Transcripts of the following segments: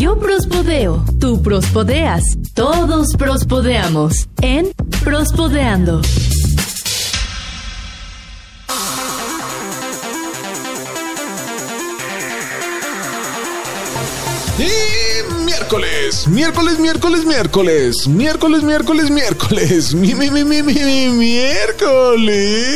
Yo prospodeo, tú prospodeas, todos prospodeamos en Prospodeando. Y miércoles, miércoles, miércoles, miércoles, miércoles, miércoles, miércoles, mi, mi, mi, mi, mi, mi, miércoles.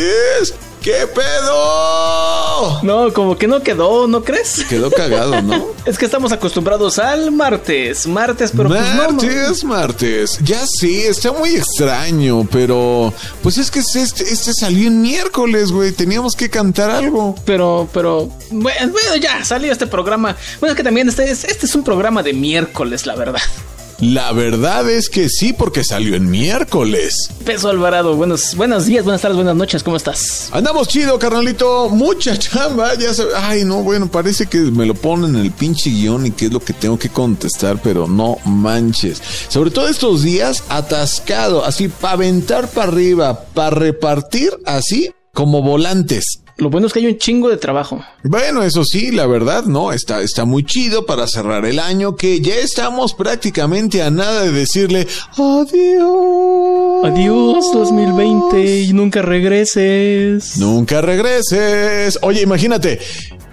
¿Qué pedo? No, como que no quedó, ¿no crees? Quedó cagado, ¿no? es que estamos acostumbrados al martes, martes, pero martes, pues no, martes. Ya sí, está muy extraño, pero pues es que este, este salió en miércoles, güey. Teníamos que cantar algo. Pero, pero, bueno, ya salió este programa. Bueno, es que también este es, este es un programa de miércoles, la verdad. La verdad es que sí, porque salió en miércoles. Peso Alvarado, buenos, buenos días, buenas tardes, buenas noches, ¿cómo estás? Andamos chido, carnalito. Mucha chamba, ya sabes. Ay, no, bueno, parece que me lo ponen en el pinche guion y que es lo que tengo que contestar, pero no manches. Sobre todo estos días, atascado, así, para aventar para arriba, para repartir así como volantes. Lo bueno es que hay un chingo de trabajo. Bueno, eso sí, la verdad, ¿no? Está, está muy chido para cerrar el año que ya estamos prácticamente a nada de decirle adiós. Adiós 2020 y nunca regreses. Nunca regreses. Oye, imagínate,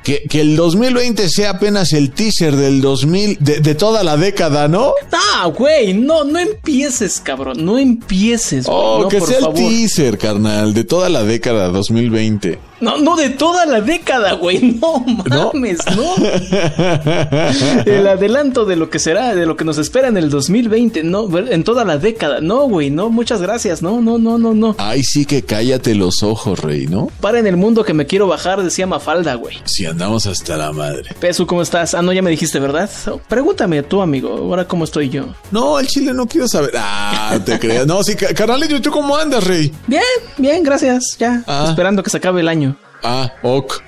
que, que, el 2020 sea apenas el teaser del 2000, de, de toda la década, ¿no? Ah, güey, no, no empieces, cabrón, no empieces. Güey, oh, no, que por sea favor. el teaser, carnal, de toda la década 2020. No, no de toda la década, güey. No mames, ¿No? el adelanto de lo que será, de lo que nos espera en el 2020, no, en toda la década. No, güey, no, muchas gracias. No, no, no, no, no. Ay, sí que cállate los ojos, rey, ¿no? Para en el mundo que me quiero bajar, decía Mafalda, güey. Si andamos hasta la madre. Pesu, ¿cómo estás? Ah, no, ya me dijiste, ¿verdad? Pregúntame tú, amigo, ahora cómo estoy yo. No, el chile no quiero saber. Ah, te creas. No, sí, carnalillo, ¿y tú cómo andas, rey? Bien, bien, gracias. Ya, ah. esperando que se acabe el año. Ah, ok.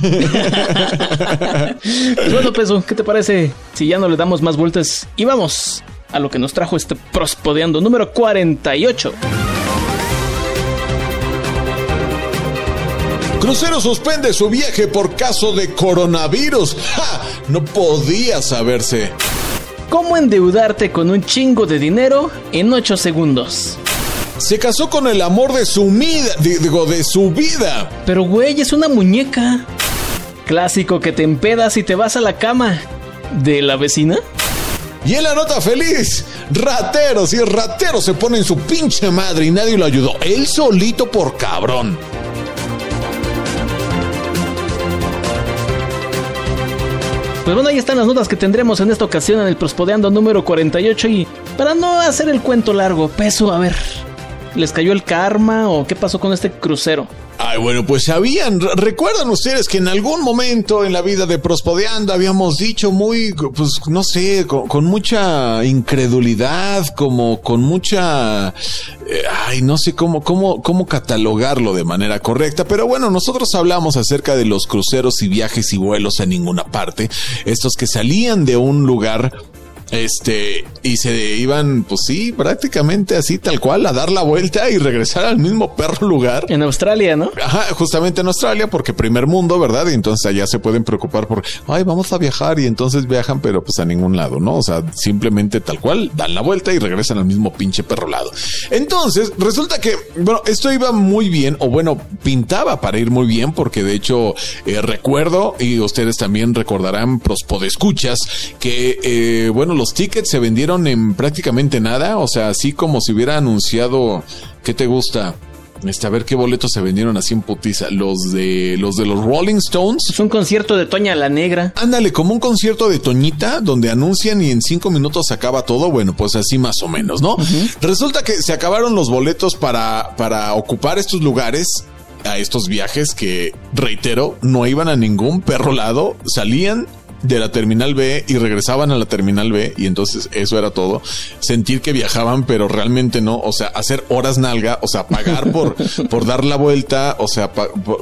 pues bueno, Peso, ¿qué te parece si ya no le damos más vueltas y vamos a lo que nos trajo este prospodeando número 48? Crucero suspende su viaje por caso de coronavirus. ¡Ja! No podía saberse. ¿Cómo endeudarte con un chingo de dinero en 8 segundos? Se casó con el amor de su vida, digo, de su vida. Pero güey, es una muñeca. Clásico que te empedas y te vas a la cama. ¿De la vecina? Y en la nota feliz, rateros y rateros se pone en su pinche madre y nadie lo ayudó. Él solito por cabrón. Pues bueno, ahí están las notas que tendremos en esta ocasión en el Prospodeando número 48 y para no hacer el cuento largo, peso, a ver, ¿Les cayó el karma o qué pasó con este crucero? Ay, bueno, pues sabían, recuerdan ustedes que en algún momento en la vida de Prospodeando habíamos dicho muy, pues no sé, con, mucha incredulidad, como con mucha, eh, ay, no sé cómo, cómo, cómo catalogarlo de manera correcta, pero bueno, nosotros hablamos acerca de los cruceros y viajes y vuelos a ninguna parte, estos que salían de un lugar este, y se iban, pues sí, prácticamente así, tal cual, a dar la vuelta y regresar al mismo perro lugar. En Australia, ¿no? Ajá, justamente en Australia, porque primer mundo, ¿verdad? Y entonces allá se pueden preocupar por, ay, vamos a viajar y entonces viajan, pero pues a ningún lado, ¿no? O sea, simplemente tal cual, dan la vuelta y regresan al mismo pinche perro lado. Entonces, resulta que, bueno, esto iba muy bien, o bueno, pintaba para ir muy bien, porque de hecho, eh, recuerdo, y ustedes también recordarán, prospodescuchas, que, eh, bueno, los tickets se vendieron en prácticamente nada, o sea, así como si hubiera anunciado, ¿qué te gusta? Este, a ver qué boletos se vendieron así en putiza. Los de los de los Rolling Stones. Es un concierto de Toña la Negra. Ándale, como un concierto de Toñita, donde anuncian y en cinco minutos se acaba todo. Bueno, pues así más o menos, ¿no? Resulta que se acabaron los boletos para, para ocupar estos lugares a estos viajes que, reitero, no iban a ningún perro lado, salían de la terminal B y regresaban a la terminal B y entonces eso era todo. Sentir que viajaban, pero realmente no. O sea, hacer horas nalga, o sea, pagar por, por dar la vuelta, o sea,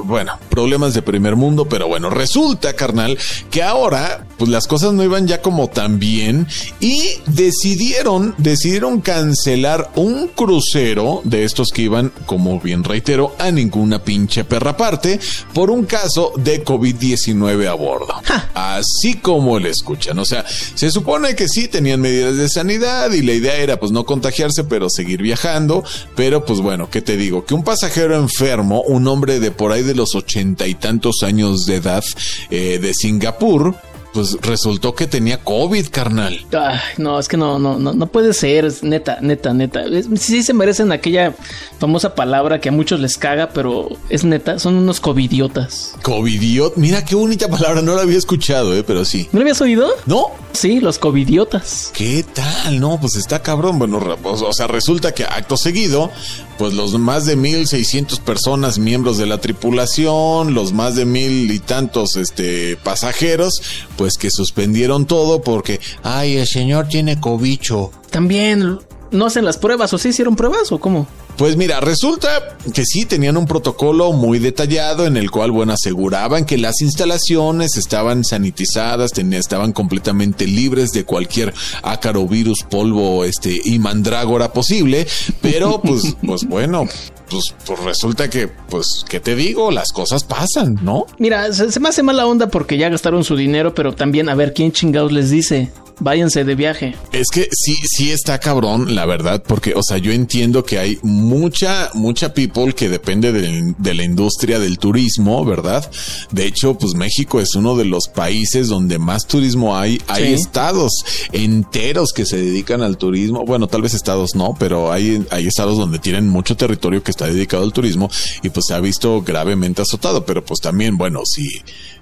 bueno, problemas de primer mundo, pero bueno, resulta, carnal, que ahora, pues las cosas no iban ya como tan bien y decidieron, decidieron cancelar un crucero de estos que iban, como bien reitero, a ninguna pinche perra parte por un caso de COVID-19 a bordo. Así como le escuchan. O sea, se supone que sí tenían medidas de sanidad y la idea era pues no contagiarse, pero seguir viajando. Pero pues bueno, ¿qué te digo? Que un pasajero enfermo, un hombre de por ahí de los ochenta y tantos años de edad eh, de Singapur, pues resultó que tenía COVID, carnal. Ay, no, es que no, no, no, no puede ser, neta, neta, neta. sí se merecen aquella famosa palabra que a muchos les caga, pero es neta, son unos covidiotas. Covidiot, mira qué bonita palabra, no la había escuchado, eh, pero sí. ¿No la habías oído? No. Sí, los covidiotas. ¿Qué tal? No, pues está cabrón. Bueno, o sea, resulta que acto seguido, pues los más de 1600 personas miembros de la tripulación, los más de mil y tantos este pasajeros, pues que suspendieron todo porque, ay, el señor tiene cobicho. También no hacen las pruebas o sí hicieron pruebas o cómo? Pues mira, resulta que sí tenían un protocolo muy detallado en el cual, bueno, aseguraban que las instalaciones estaban sanitizadas, estaban completamente libres de cualquier ácaro, virus, polvo, este y mandrágora posible, pero pues, pues bueno, pues, pues, resulta que, pues, ¿qué te digo? Las cosas pasan, ¿no? Mira, se, se, me hace mala onda porque ya gastaron su dinero, pero también a ver quién chingados les dice váyanse de viaje. Es que sí, sí está cabrón, la verdad, porque, o sea, yo entiendo que hay mucha, mucha people que depende de, la industria del turismo, ¿verdad? De hecho, pues México es uno de los países donde más turismo hay. Hay estados enteros que se dedican al turismo. Bueno, tal vez estados no, pero hay, hay estados donde tienen mucho territorio que está dedicado al turismo y pues se ha visto gravemente azotado. Pero pues también, bueno, si,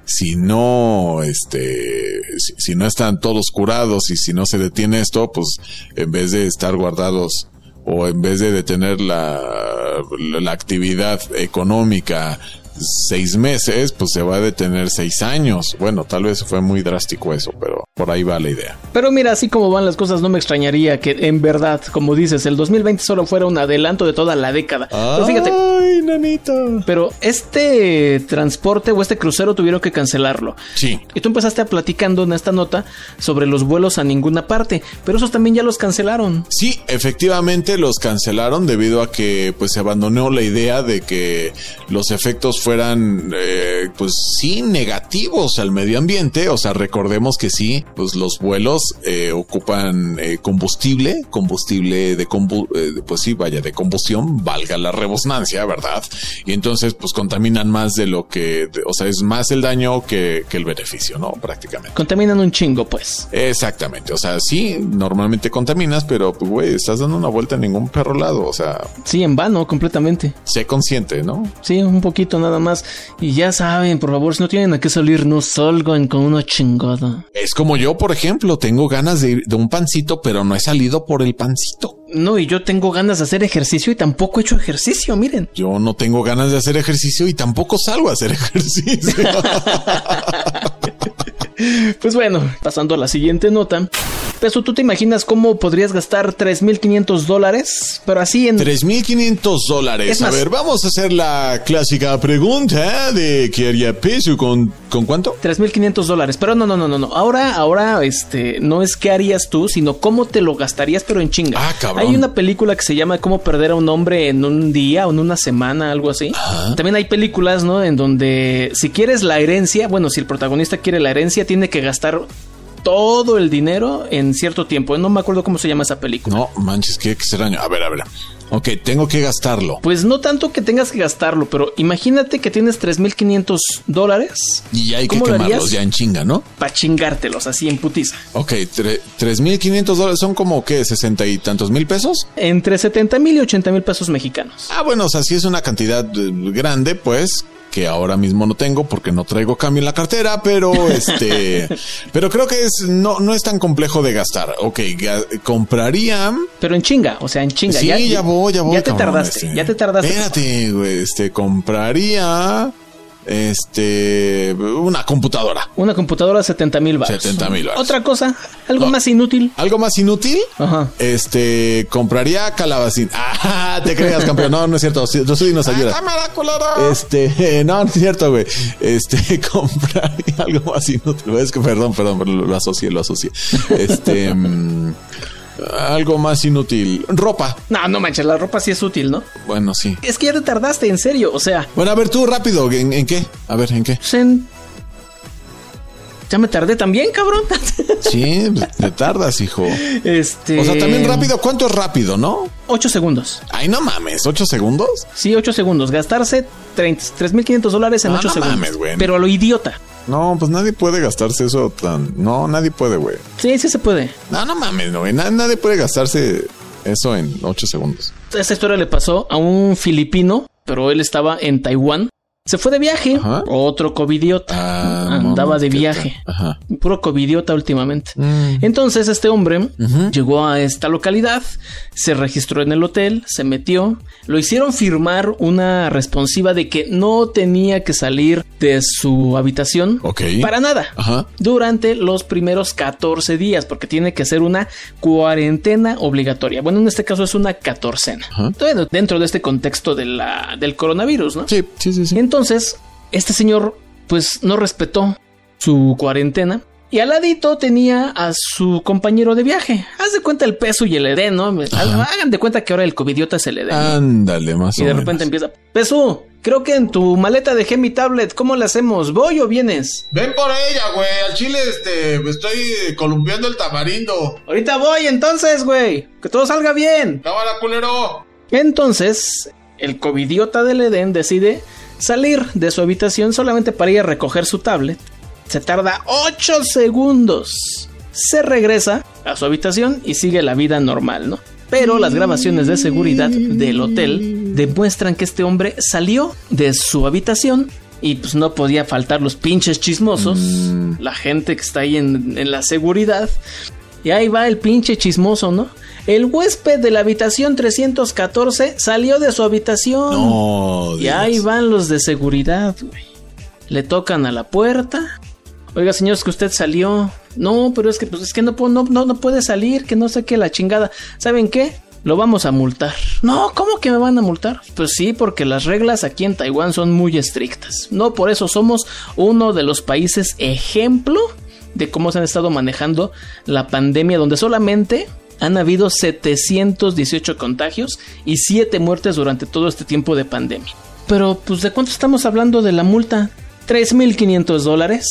si no, este, si, no están todos curados y si no se detiene esto, pues en vez de estar guardados o en vez de detener la, la actividad económica seis meses, pues se va a detener seis años. Bueno, tal vez fue muy drástico eso, pero por ahí va la idea. Pero mira, así como van las cosas, no me extrañaría que en verdad, como dices, el 2020 solo fuera un adelanto de toda la década. pero fíjate. Ay, nanito. Pero este transporte o este crucero tuvieron que cancelarlo. Sí. Y tú empezaste a platicando en esta nota sobre los vuelos a ninguna parte, pero esos también ya los cancelaron. Sí, efectivamente los cancelaron debido a que pues se abandonó la idea de que los efectos fueran, eh, pues sí, negativos al medio ambiente. O sea, recordemos que sí, pues los vuelos eh, ocupan eh, combustible, combustible de, pues sí, vaya, de combustión, valga la rebosnancia, ¿verdad? Y entonces, pues contaminan más de lo que, o sea, es más el daño que, que el beneficio, ¿no? Prácticamente. Contaminan un chingo, pues. Exactamente. O sea, sí, normalmente contaminas, pero pues, güey, estás dando una vuelta en ningún perro lado. O sea. Sí, en vano, completamente. Sé consciente, ¿no? Sí, un poquito nada más. Y ya saben, por favor, si no tienen a qué salir, no salgan con una chingada. Es como yo, por ejemplo, tengo ganas de, de un pancito, pero no he salido por el pancito. No, y yo tengo ganas de hacer ejercicio y tampoco he hecho ejercicio, miren. Yo no tengo ganas de hacer ejercicio y tampoco salgo a hacer ejercicio. pues bueno, pasando a la siguiente nota. Peso, ¿tú te imaginas cómo podrías gastar 3.500 dólares? Pero así en... 3.500 dólares. A ver, vamos a hacer la clásica pregunta de qué haría Peso con, con cuánto? 3.500 dólares. Pero no, no, no, no, no. Ahora, ahora, este, no es qué harías tú, sino cómo te lo gastarías, pero en chinga. Ah, cabrón. Hay una película que se llama Cómo perder a un hombre en un día o en una semana, algo así. También hay películas, ¿no? En donde si quieres la herencia, bueno, si el protagonista quiere la herencia, tiene que gastar todo el dinero en cierto tiempo. No me acuerdo cómo se llama esa película. No, manches, qué extraño. A ver, a ver. Ok, tengo que gastarlo. Pues no tanto que tengas que gastarlo, pero imagínate que tienes 3.500 dólares. Y hay que quemarlos ya en chinga, ¿no? Para chingártelos así en putiza. Ok, 3.500 dólares son como que 60 y tantos mil pesos. Entre 70 mil y 80 mil pesos mexicanos. Ah, bueno, o sea, si es una cantidad eh, grande, pues que ahora mismo no tengo porque no traigo cambio en la cartera, pero este, pero creo que es no no es tan complejo de gastar. Ok, compraría, pero en chinga, o sea, en chinga. Sí, ya, voy, ya voy. Ya te tardaste, este. ya te tardaste. Espérate, güey, este, compraría este, una computadora. Una computadora 70 mil baros. 70 mil Otra cosa, algo más inútil. ¿Algo más inútil? Ajá. Este, compraría calabacín. Ah, te creas, campeón. No, no es cierto. Yo soy ayuda. Ah, este, no, no es cierto, güey. Este, compraría algo más inútil. Es que, perdón, perdón, lo asocié, lo asocié. Este, mm, algo más inútil. Ropa. No, no manches, la ropa sí es útil, ¿no? Bueno, sí. Es que ya te tardaste, en serio, o sea. Bueno, a ver, tú rápido, ¿en, qué? A ver, ¿en qué? Pues ya me tardé también, cabrón. Sí, te tardas, hijo. Este. O sea, también rápido. ¿Cuánto es rápido, no? Ocho segundos. Ay, no mames, ¿ocho segundos? Sí, ocho segundos. Gastarse 3.500 dólares en ah, ocho no segundos. Mames, güey. Pero a lo idiota. No, pues nadie puede gastarse eso tan. No, nadie puede, güey. Sí, sí se puede. No, no mames, no, güey. Nadie puede gastarse eso en 8 segundos. Esta historia le pasó a un filipino, pero él estaba en Taiwán se fue de viaje. Otro covidiota. Ah, Andaba de viaje. Ajá. Puro covidiota últimamente. Mm. Entonces este hombre llegó a esta localidad, se registró en el hotel, se metió. Lo hicieron firmar una responsiva de que no tenía que salir de su habitación para nada. Durante los primeros 14 días, porque tiene que ser una cuarentena obligatoria. Bueno, en este caso es una catorcena. dentro de este contexto de la, del coronavirus, ¿no? Sí, sí, sí. sí. Entonces, este señor pues no respetó su cuarentena y al ladito tenía a su compañero de viaje. Haz de cuenta el peso y el edén, ¿no? Hagan de cuenta que ahora el covidiota es el edén. Ándale, más Y de repente empieza, peso, creo que en tu maleta dejé mi tablet, ¿cómo le hacemos? ¿Voy o vienes? Ven por ella, güey. Al chile, este, me estoy columpiando el tamarindo. Ahorita voy entonces, güey. Que todo salga bien. Cámara, culero. Entonces, el covidiota del Edén decide salir de su habitación solamente para ir a recoger su tablet. Se tarda 8 segundos. Se regresa a su habitación y sigue la vida normal, ¿no? Pero las grabaciones de seguridad del hotel demuestran que este hombre salió de su habitación y pues no podía faltar los pinches chismosos, mm. la gente que está ahí en, en la seguridad. Y ahí va el pinche chismoso, ¿no? El huésped de la habitación 314 salió de su habitación. No, y ahí van los de seguridad, güey. Le tocan a la puerta. Oiga, señor, es que usted salió. No, pero es que, pues, es que no, no, no, no puede salir, que no sé qué, la chingada. ¿Saben qué? Lo vamos a multar. No, ¿cómo que me van a multar? Pues sí, porque las reglas aquí en Taiwán son muy estrictas. No, por eso somos uno de los países ejemplo de cómo se han estado manejando la pandemia, donde solamente han habido 718 contagios y 7 muertes durante todo este tiempo de pandemia. Pero, pues, ¿de cuánto estamos hablando de la multa? 3.500 dólares.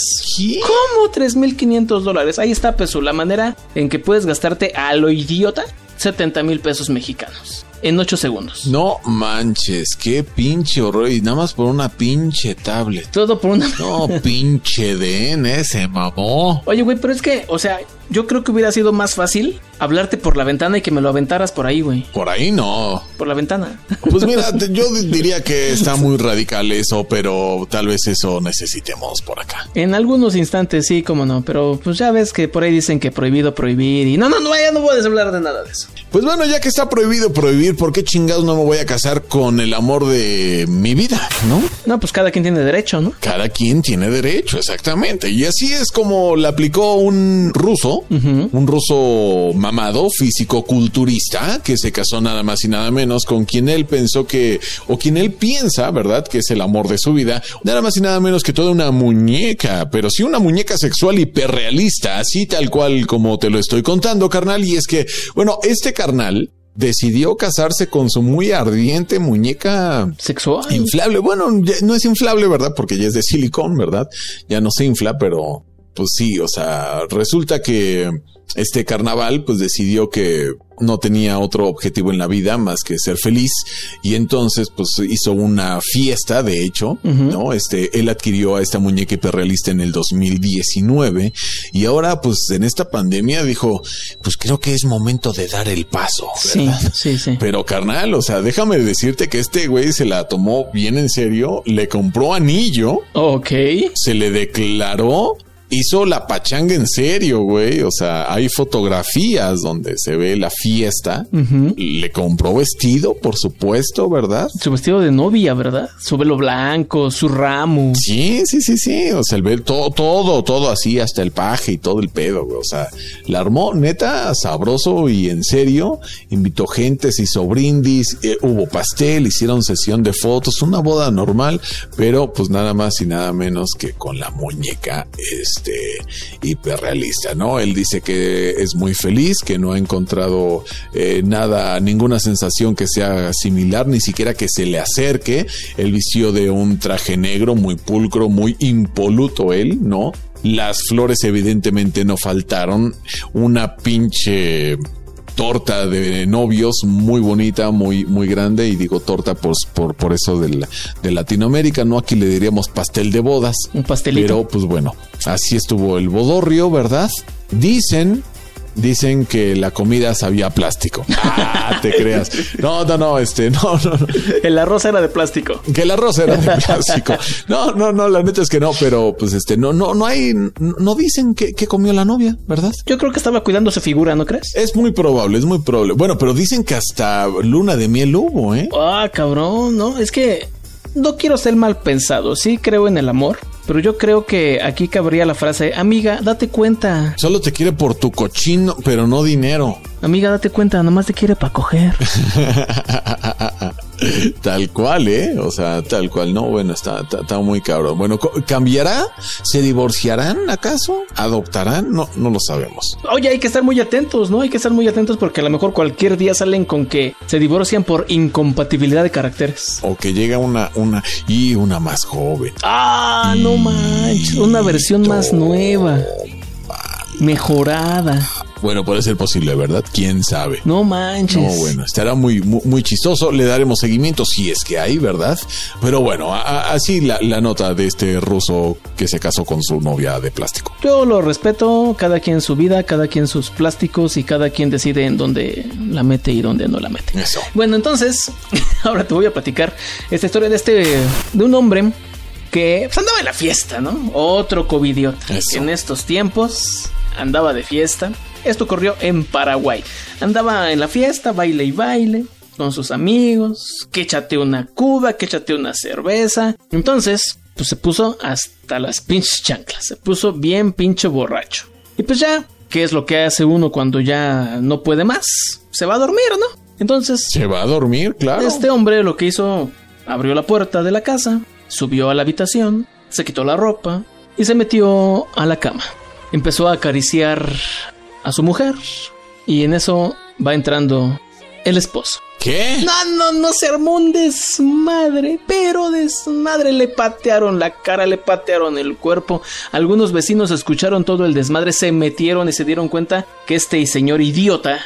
¿Cómo 3.500 dólares? Ahí está, peso, la manera en que puedes gastarte a lo idiota 70 mil pesos mexicanos en 8 segundos. No manches, qué pinche horror. Y nada más por una pinche tablet. Todo por una. No, pinche DN, se mamó. Oye, güey, pero es que, o sea, yo creo que hubiera sido más fácil hablarte por la ventana y que me lo aventaras por ahí, güey. Por ahí no. Por la ventana. Pues mira, yo diría que está muy radical eso, pero tal vez eso necesitemos por acá. En algunos instantes sí, como no, pero pues ya ves que por ahí dicen que prohibido prohibir y no, no, no, ya no puedes hablar de nada de eso. Pues bueno, ya que está prohibido prohibir, ¿por qué chingados no me voy a casar con el amor de mi vida, no? No, pues cada quien tiene derecho, ¿no? Cada quien tiene derecho, exactamente. Y así es como le aplicó un ruso, un ruso mamado, físico-culturista, que se casó nada más y nada menos con quien él pensó que, o quien él piensa, ¿verdad? Que es el amor de su vida, nada más y nada menos que toda una muñeca, pero sí una muñeca sexual hiperrealista, así tal cual como te lo estoy contando, carnal. Y es que, bueno, este carnal decidió casarse con su muy ardiente muñeca sexual inflable. Bueno, no es inflable, ¿verdad? Porque ya es de silicón, ¿verdad? Ya no se infla, pero pues sí, o sea, resulta que este carnaval pues decidió que no tenía otro objetivo en la vida más que ser feliz y entonces pues hizo una fiesta de hecho, ¿no? Este, él adquirió a esta muñeca hiperrealista en el 2019 y ahora pues en esta pandemia dijo, pues creo que es momento de dar el paso. Sí, sí, sí. Pero carnal, o sea, déjame decirte que este güey se la tomó bien en serio, le compró anillo. Ok. Se le declaró hizo la pachanga en serio, güey. O sea, hay fotografías donde se ve la fiesta. Le compró vestido, por supuesto, ¿verdad? Su vestido de novia, ¿verdad? Su velo blanco, su ramo. Sí, sí, sí, sí. O sea, el velo, todo, todo, todo así, hasta el paje y todo el pedo, güey. O sea, la armó neta, sabroso y en serio. Invitó gente, se hizo brindis, eh, hubo pastel, hicieron sesión de fotos, una boda normal, pero pues nada más y nada menos que con la muñeca, este este, hiperrealista, ¿no? Él dice que es muy feliz, que no ha encontrado eh, nada, ninguna sensación que sea similar, ni siquiera que se le acerque. El vicio de un traje negro muy pulcro, muy impoluto él, ¿no? Las flores evidentemente no faltaron. Una pinche torta de novios muy bonita, muy, muy grande. Y digo torta pues, por, por eso de, de Latinoamérica, ¿no? Aquí le diríamos pastel de bodas. Un pastelito. Pero pues bueno, así estuvo el bodorrio, ¿verdad? Dicen dicen que la comida sabía plástico. Ah, te creas. No, no, no, este, no, no, no. El arroz era de plástico. Que el arroz era de plástico. No, no, no, la neta es que no, pero pues este, no, no, no hay, no dicen que, comió la novia, ¿verdad? Yo creo que estaba cuidando su figura, ¿no crees? Es muy probable, es muy probable. Bueno, pero dicen que hasta luna de miel hubo, ¿eh? Ah, cabrón, no, es que no quiero ser mal pensado, sí creo en el amor, pero yo creo que aquí cabría la frase, amiga, date cuenta. Solo te quiere por tu cochino, pero no dinero. Amiga, date cuenta, nomás te quiere para coger. tal cual, ¿eh? O sea, tal cual. No, bueno, está, está, muy cabrón. Bueno, ¿cambiará? ¿Se divorciarán acaso? ¿Adoptarán? No, no lo sabemos. Oye, hay que estar muy atentos, ¿no? Hay que estar muy atentos porque a lo mejor cualquier día salen con que se divorcian por incompatibilidad de caracteres. O que llega una, una, y una más joven. Ah, no manches. Una versión más nueva. Mejorada. Bueno, puede ser posible, ¿verdad? ¿Quién sabe? No manches. No, bueno, estará muy, muy, chistoso. Le daremos seguimiento si es que hay, ¿verdad? Pero bueno, así la, la, nota de este ruso que se casó con su novia de plástico. Yo lo respeto, cada quien su vida, cada quien sus plásticos y cada quien decide en dónde la mete y dónde no la mete. Eso. Bueno, entonces, ahora te voy a platicar esta historia de este, de un hombre que pues, andaba en la fiesta, ¿no? Otro covidiota. En estos tiempos andaba de fiesta esto ocurrió en Paraguay. Andaba en la fiesta, baile y baile, con sus amigos, que echate una cuba, que una cerveza. Entonces, pues se puso hasta las pinches chanclas, se puso bien pinche borracho. Y pues ya, ¿qué es lo que hace uno cuando ya no puede más? Se va a dormir, ¿no? Entonces... Se va a dormir, claro. Este hombre lo que hizo, abrió la puerta de la casa, subió a la habitación, se quitó la ropa y se metió a la cama. Empezó a acariciar a su mujer y en eso va entrando el esposo. ¿Qué? No, no, no se armó un desmadre, pero desmadre le patearon la cara, le patearon el cuerpo. Algunos vecinos escucharon todo el desmadre, se metieron y se dieron cuenta que este señor idiota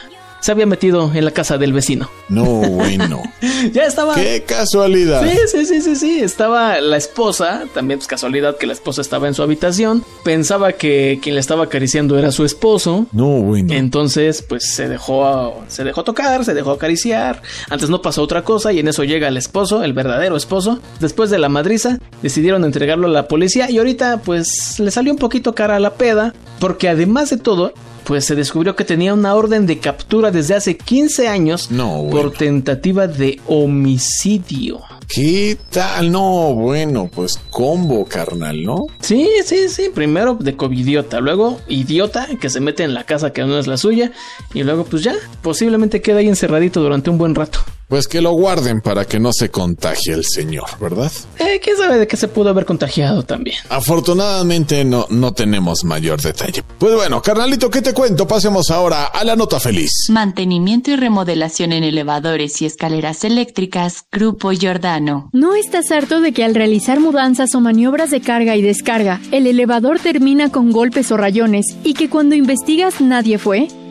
se había metido en la casa del vecino. No, bueno. ya estaba. Qué casualidad. Sí, sí, sí, sí, sí. Estaba la esposa, también pues casualidad que la esposa estaba en su habitación. Pensaba que quien le estaba acariciando era su esposo. No, bueno. Entonces, pues se dejó, se dejó tocar, se dejó acariciar. Antes no pasó otra cosa y en eso llega el esposo, el verdadero esposo. Después de la madriza, decidieron entregarlo a la policía y ahorita, pues le salió un poquito cara a la peda, porque además de todo, pues se descubrió que tenía una orden de captura desde hace 15 años por tentativa de homicidio. ¿Qué tal? No, bueno, pues combo, carnal, ¿no? Sí, sí, sí. Primero de covidiota, luego idiota que se mete en la casa que no es la suya y luego pues ya, posiblemente queda ahí encerradito durante un buen rato. Pues que lo guarden para que no se contagie el señor, ¿verdad? Eh, ¿Quién sabe de qué se pudo haber contagiado también? Afortunadamente no, no tenemos mayor detalle. Pues bueno, carnalito, ¿qué te cuento? Pasemos ahora a la nota feliz. Mantenimiento y remodelación en elevadores y escaleras eléctricas, Grupo Giordano. ¿No estás harto de que al realizar mudanzas o maniobras de carga y descarga, el elevador termina con golpes o rayones y que cuando investigas nadie fue?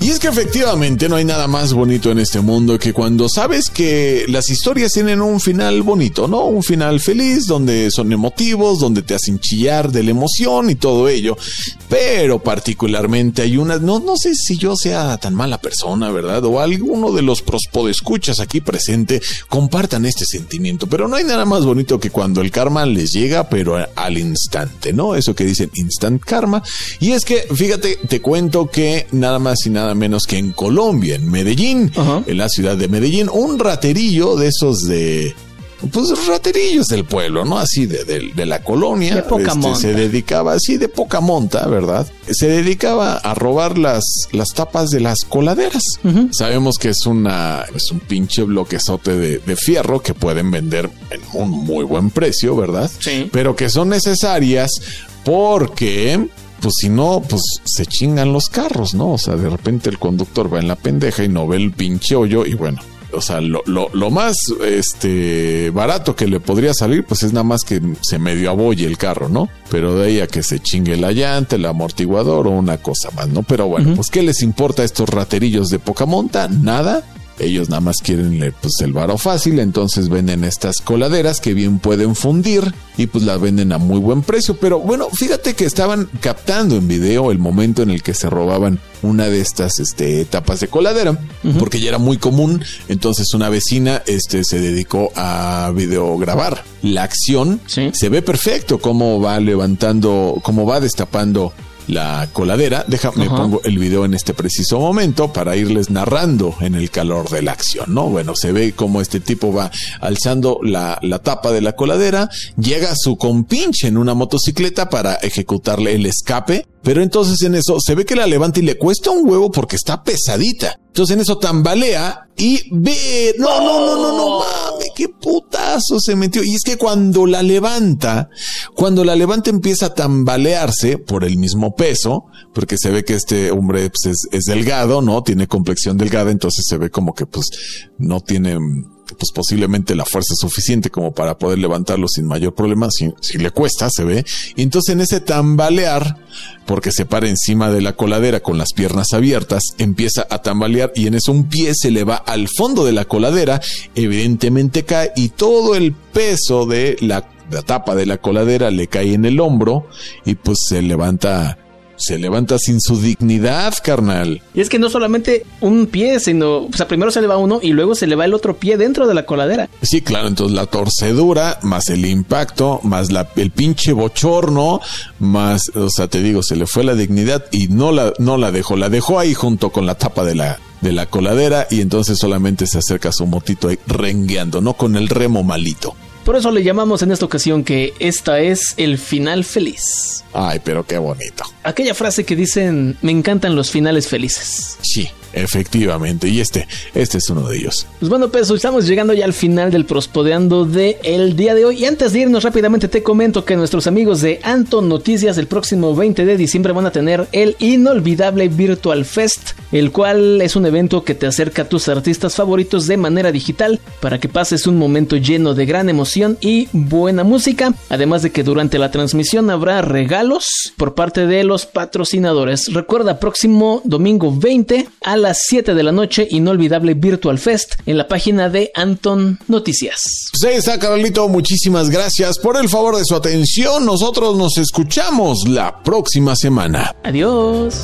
Y es que efectivamente no hay nada más bonito en este mundo que cuando sabes que las historias tienen un final bonito, ¿no? Un final feliz, donde son emotivos, donde te hacen chillar de la emoción y todo ello. Pero particularmente hay unas, no, no sé si yo sea tan mala persona, ¿verdad? O alguno de los prospodescuchas aquí presente compartan este sentimiento. Pero no hay nada más bonito que cuando el karma les llega, pero al instante, ¿no? Eso que dicen instant karma. Y es que, fíjate, te cuento que nada más y nada menos que en Colombia, en Medellín, en la ciudad de Medellín, un raterillo de esos de pues raterillos del pueblo, ¿no? Así de, de, la colonia. De poca este, Se dedicaba, así de poca monta, ¿verdad? Se dedicaba a robar las, las tapas de las coladeras. Sabemos que es una, es un pinche bloquezote de, de, fierro que pueden vender en un muy buen precio, ¿verdad? Sí. Pero que son necesarias porque pues si no, pues se chingan los carros, ¿no? O sea, de repente el conductor va en la pendeja y no ve el pinche hoyo y bueno. O sea, lo, lo, lo más este barato que le podría salir, pues es nada más que se medio aboye el carro, ¿no? Pero de ahí a que se chingue la llanta, el amortiguador o una cosa más, ¿no? Pero bueno, pues ¿qué les importa a estos raterillos de poca monta? Nada ellos nada más quieren pues, el varo fácil, entonces venden estas coladeras que bien pueden fundir y pues las venden a muy buen precio. Pero bueno, fíjate que estaban captando en video el momento en el que se robaban una de estas este, tapas de coladera, porque ya era muy común. Entonces una vecina este, se dedicó a videograbar la acción. Sí. Se ve perfecto cómo va levantando, cómo va destapando la coladera. Déjame Ajá. pongo el video en este preciso momento para irles narrando en el calor de la acción, ¿no? Bueno, se ve como este tipo va alzando la, la tapa de la coladera, llega su compinche en una motocicleta para ejecutarle el escape, pero entonces en eso se ve que la levanta y le cuesta un huevo porque está pesadita. Entonces en eso tambalea y ve, no, no, no, no, no, mame, qué putazo se metió. Y es que cuando la levanta, cuando la levanta empieza a tambalearse por el mismo peso, porque se ve que este hombre pues, es, es delgado, ¿no? Tiene complexión delgada, entonces se ve como que pues no tiene pues posiblemente la fuerza suficiente como para poder levantarlo sin mayor problema, si, si le cuesta, se ve. Y entonces en ese tambalear, porque se para encima de la coladera con las piernas abiertas, empieza a tambalear y en eso un pie se le va al fondo de la coladera, evidentemente cae y todo el peso de la, la tapa de la coladera le cae en el hombro y pues se levanta se levanta sin su dignidad, carnal. Y es que no solamente un pie, sino, o sea, primero se le va uno y luego se le va el otro pie dentro de la coladera. Sí, claro, entonces la torcedura, más el impacto, más la, el pinche bochorno, más, o sea, te digo, se le fue la dignidad y no la, no la dejó, la dejó ahí junto con la tapa de la, de la coladera y entonces solamente se acerca a su motito ahí rengueando, no con el remo malito. Por eso le llamamos en esta ocasión que esta es el final feliz. Ay, pero qué bonito. Aquella frase que dicen, me encantan los finales felices. Sí, efectivamente. Y este, este es uno de ellos. Pues bueno, pues estamos llegando ya al final del Prospodeando de día de hoy. Y antes de irnos rápidamente te comento que nuestros amigos de Anton Noticias el próximo 20 de diciembre van a tener el inolvidable Virtual Fest, el cual es un evento que te acerca a tus artistas favoritos de manera digital para que pases un momento lleno de gran emoción y buena música. Además de que durante la transmisión habrá regalos por parte de los patrocinadores. Recuerda, próximo domingo 20 a las 7 de la noche, inolvidable Virtual Fest en la página de Anton Noticias. Pues ahí está, Carlito. Muchísimas gracias por el favor de su atención. Nosotros nos escuchamos la próxima semana. Adiós.